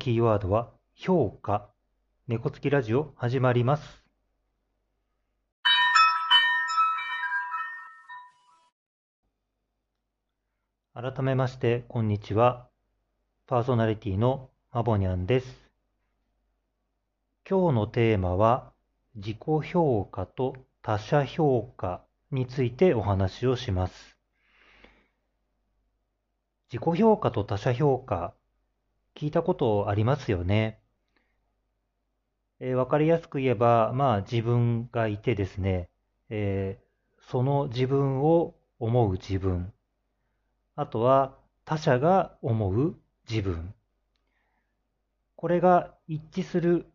キーワードは評価。猫つきラジオ始まります。改めまして、こんにちは。パーソナリティのマボニャンです。今日のテーマは、自己評価と他者評価についてお話をします。自己評価と他者評価、聞いたことありますよね。えーわかりやすく言えば、まあ自分がいてですね、えーその自分を思う自分、あとは他者が思う自分。これが一致する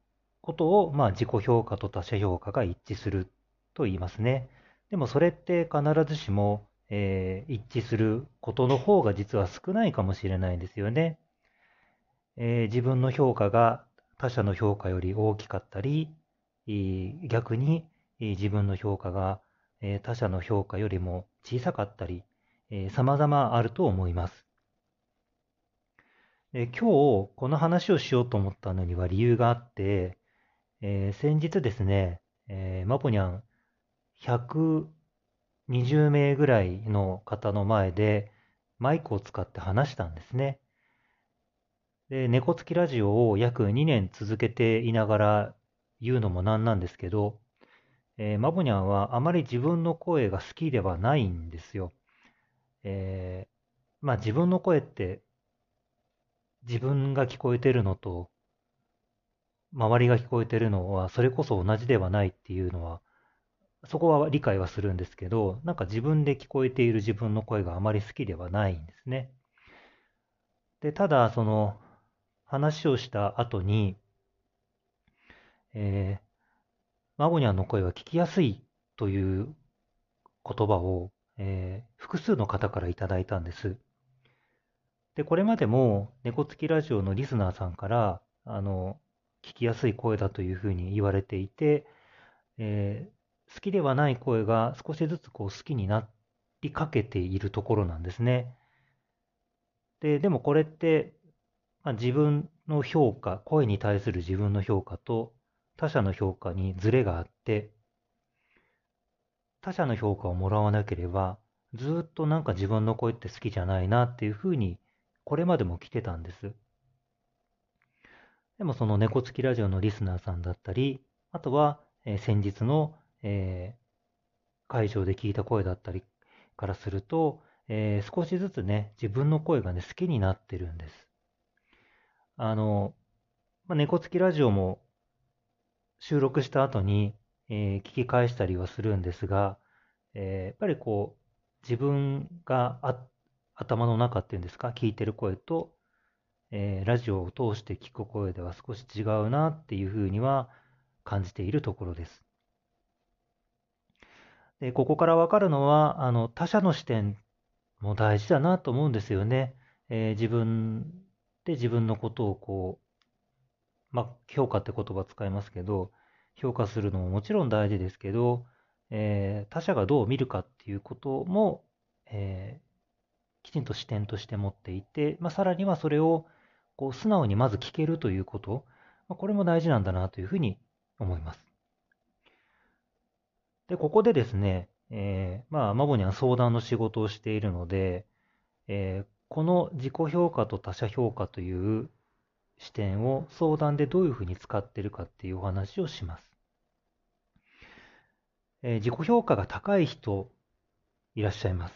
ことを、まあ自己評価と他者評価が一致すると言いますね。でもそれって必ずしも、えー一致することの方が実は少ないかもしれないんですよね。えー自分の評価が他者の評価より大きかったり、逆に、えー自分の評価が、えー他者の評価よりも小さかったり、えー様々あると思います。えー今日この話をしようと思ったのには理由があって、えー先日ですね、えーマポニャン120名ぐらいの方の前でマイクを使って話したんですね。で、猫つきラジオを約2年続けていながら言うのもなんなんですけど、えーマボニャンはあまり自分の声が好きではないんですよ。えーまあ自分の声って自分が聞こえてるのと周りが聞こえてるのはそれこそ同じではないっていうのはそこは理解はするんですけど、なんか自分で聞こえている自分の声があまり好きではないんですね。で、ただその話をした後に、えーマゴニャンの声は聞きやすいという言葉を、えー複数の方からいただいたんです。で、これまでも猫つきラジオのリスナーさんから、あの、聞きやすい声だというふうに言われていて、えー好きではない声が少しずつこう好きになりかけているところなんですね。で、でもこれって、まあ、自分の評価、声に対する自分の評価と他者の評価にズレがあって、他者の評価をもらわなければ、ずっとなんか自分の声って好きじゃないなっていうふうに、これまでも来てたんです。でもその猫つきラジオのリスナーさんだったり、あとは、え先日の、えー会場で聞いた声だったりからすると、えー少しずつね、自分の声がね、好きになってるんです。あの、まあ、猫つきラジオも収録した後に、えー聞き返したりはするんですが、えーやっぱりこう、自分があ頭の中っていうんですか、聞いてる声と、えーラジオを通して聞く声では少し違うなっていうふうには感じているところです。で、ここからわかるのは、あの、他者の視点も大事だなと思うんですよね。えー自分で自分のことをこう、まあ、評価って言葉使いますけど、評価するのももちろん大事ですけど、えー他者がどう見るかっていうことも、えーきちんと視点として持っていて、まあ、さらにはそれをこう素直にまず聞けるということ、まあ、これも大事なんだなというふうに思います。で、ここでですね、えーまあ、マボには相談の仕事をしているので、えーこの自己評価と他者評価という視点を相談でどういうふうに使っているかっていうお話をします。えー自己評価が高い人いらっしゃいます。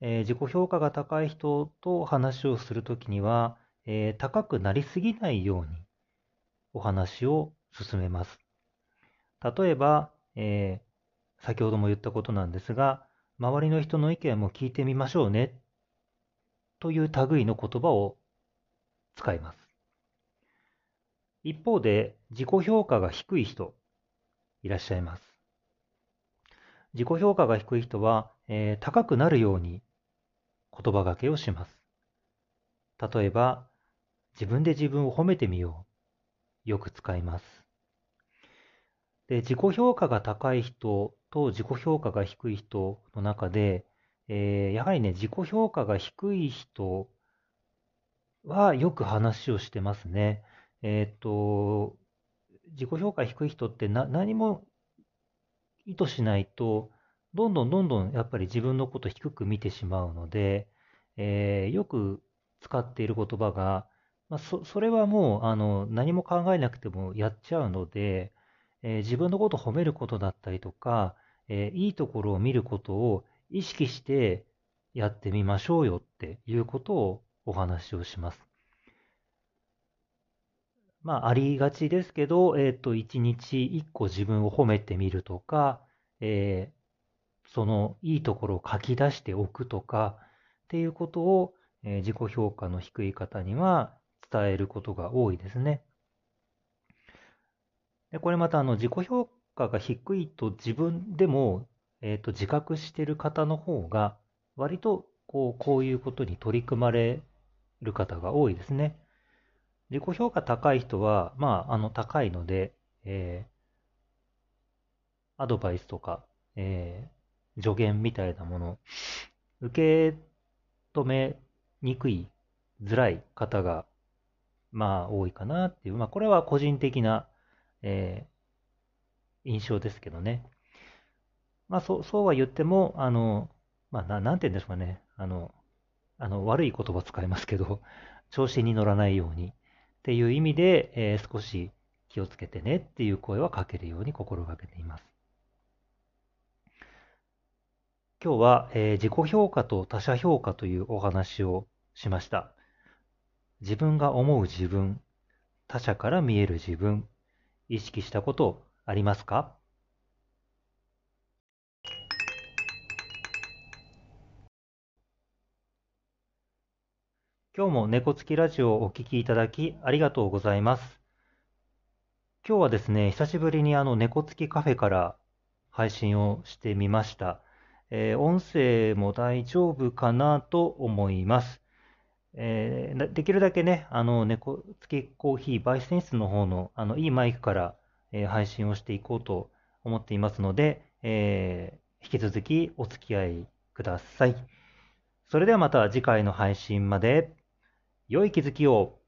えー自己評価が高い人と話をするときには、えー高くなりすぎないようにお話を進めます。例えば、えー先ほども言ったことなんですが、周りの人の意見も聞いてみましょうねという類の言葉を使います。一方で、自己評価が低い人いらっしゃいます。自己評価が低い人は、えー高くなるように言葉がけをします。例えば、自分で自分を褒めてみよう。よく使います。で、自己評価が高い人と自己評価が低い人の中で、えーやはりね、自己評価が低い人はよく話をしてますね。えっ、と、自己評価低い人ってな何も意図しないと、どんどんどんどんやっぱり自分のこと低く見てしまうので、えー、よく使っている言葉が、まあ、そそれはもうあの何も考えなくてもやっちゃうので、えー、自分のことを褒めることだったりとか、えー、いいところを見ることを意識してやってみましょうよっていうことをお話をします。まあ、ありがちですけど、えっ、ー、と、一日一個自分を褒めてみるとか、えー、そのいいところを書き出しておくとか、っていうことを、えー、自己評価の低い方には伝えることが多いですね。でこれまたあの自己評価が低いと自分でも、えーと、自覚してる方の方が割とこうこういうことに取り組まれる方が多いですね。自己評価高い人は、まあ、あの高いので、えー、アドバイスとか、えー、助言みたいなもの、受け止めにくい、づらい方が、まあ、多いかなっていう、まあ、これは個人的な、えー、印象ですけどね。まあ、そう、そうは言っても、あの、まあ、ななんて言うんでしょうかね。あの、あの悪い言葉使いますけど、調子に乗らないようにっていう意味で、えー、少し気をつけてねっていう声はかけるように心がけています。今日は、えー、自己評価と他者評価というお話をしました。自分が思う自分、他者から見える自分、意識したことありますか？今日も猫つきラジオをお聴きいただきありがとうございます。今日はですね、久しぶりにあの猫つきカフェから配信をしてみました。えー、音声も大丈夫かなと思います。えー、できるだけね、あの猫つきコーヒー焙煎室の方のあのいいマイクから、え、配信をしていこうと思っていますので、え引き続きお付き合いください。それではまた次回の配信まで。良い気づきを。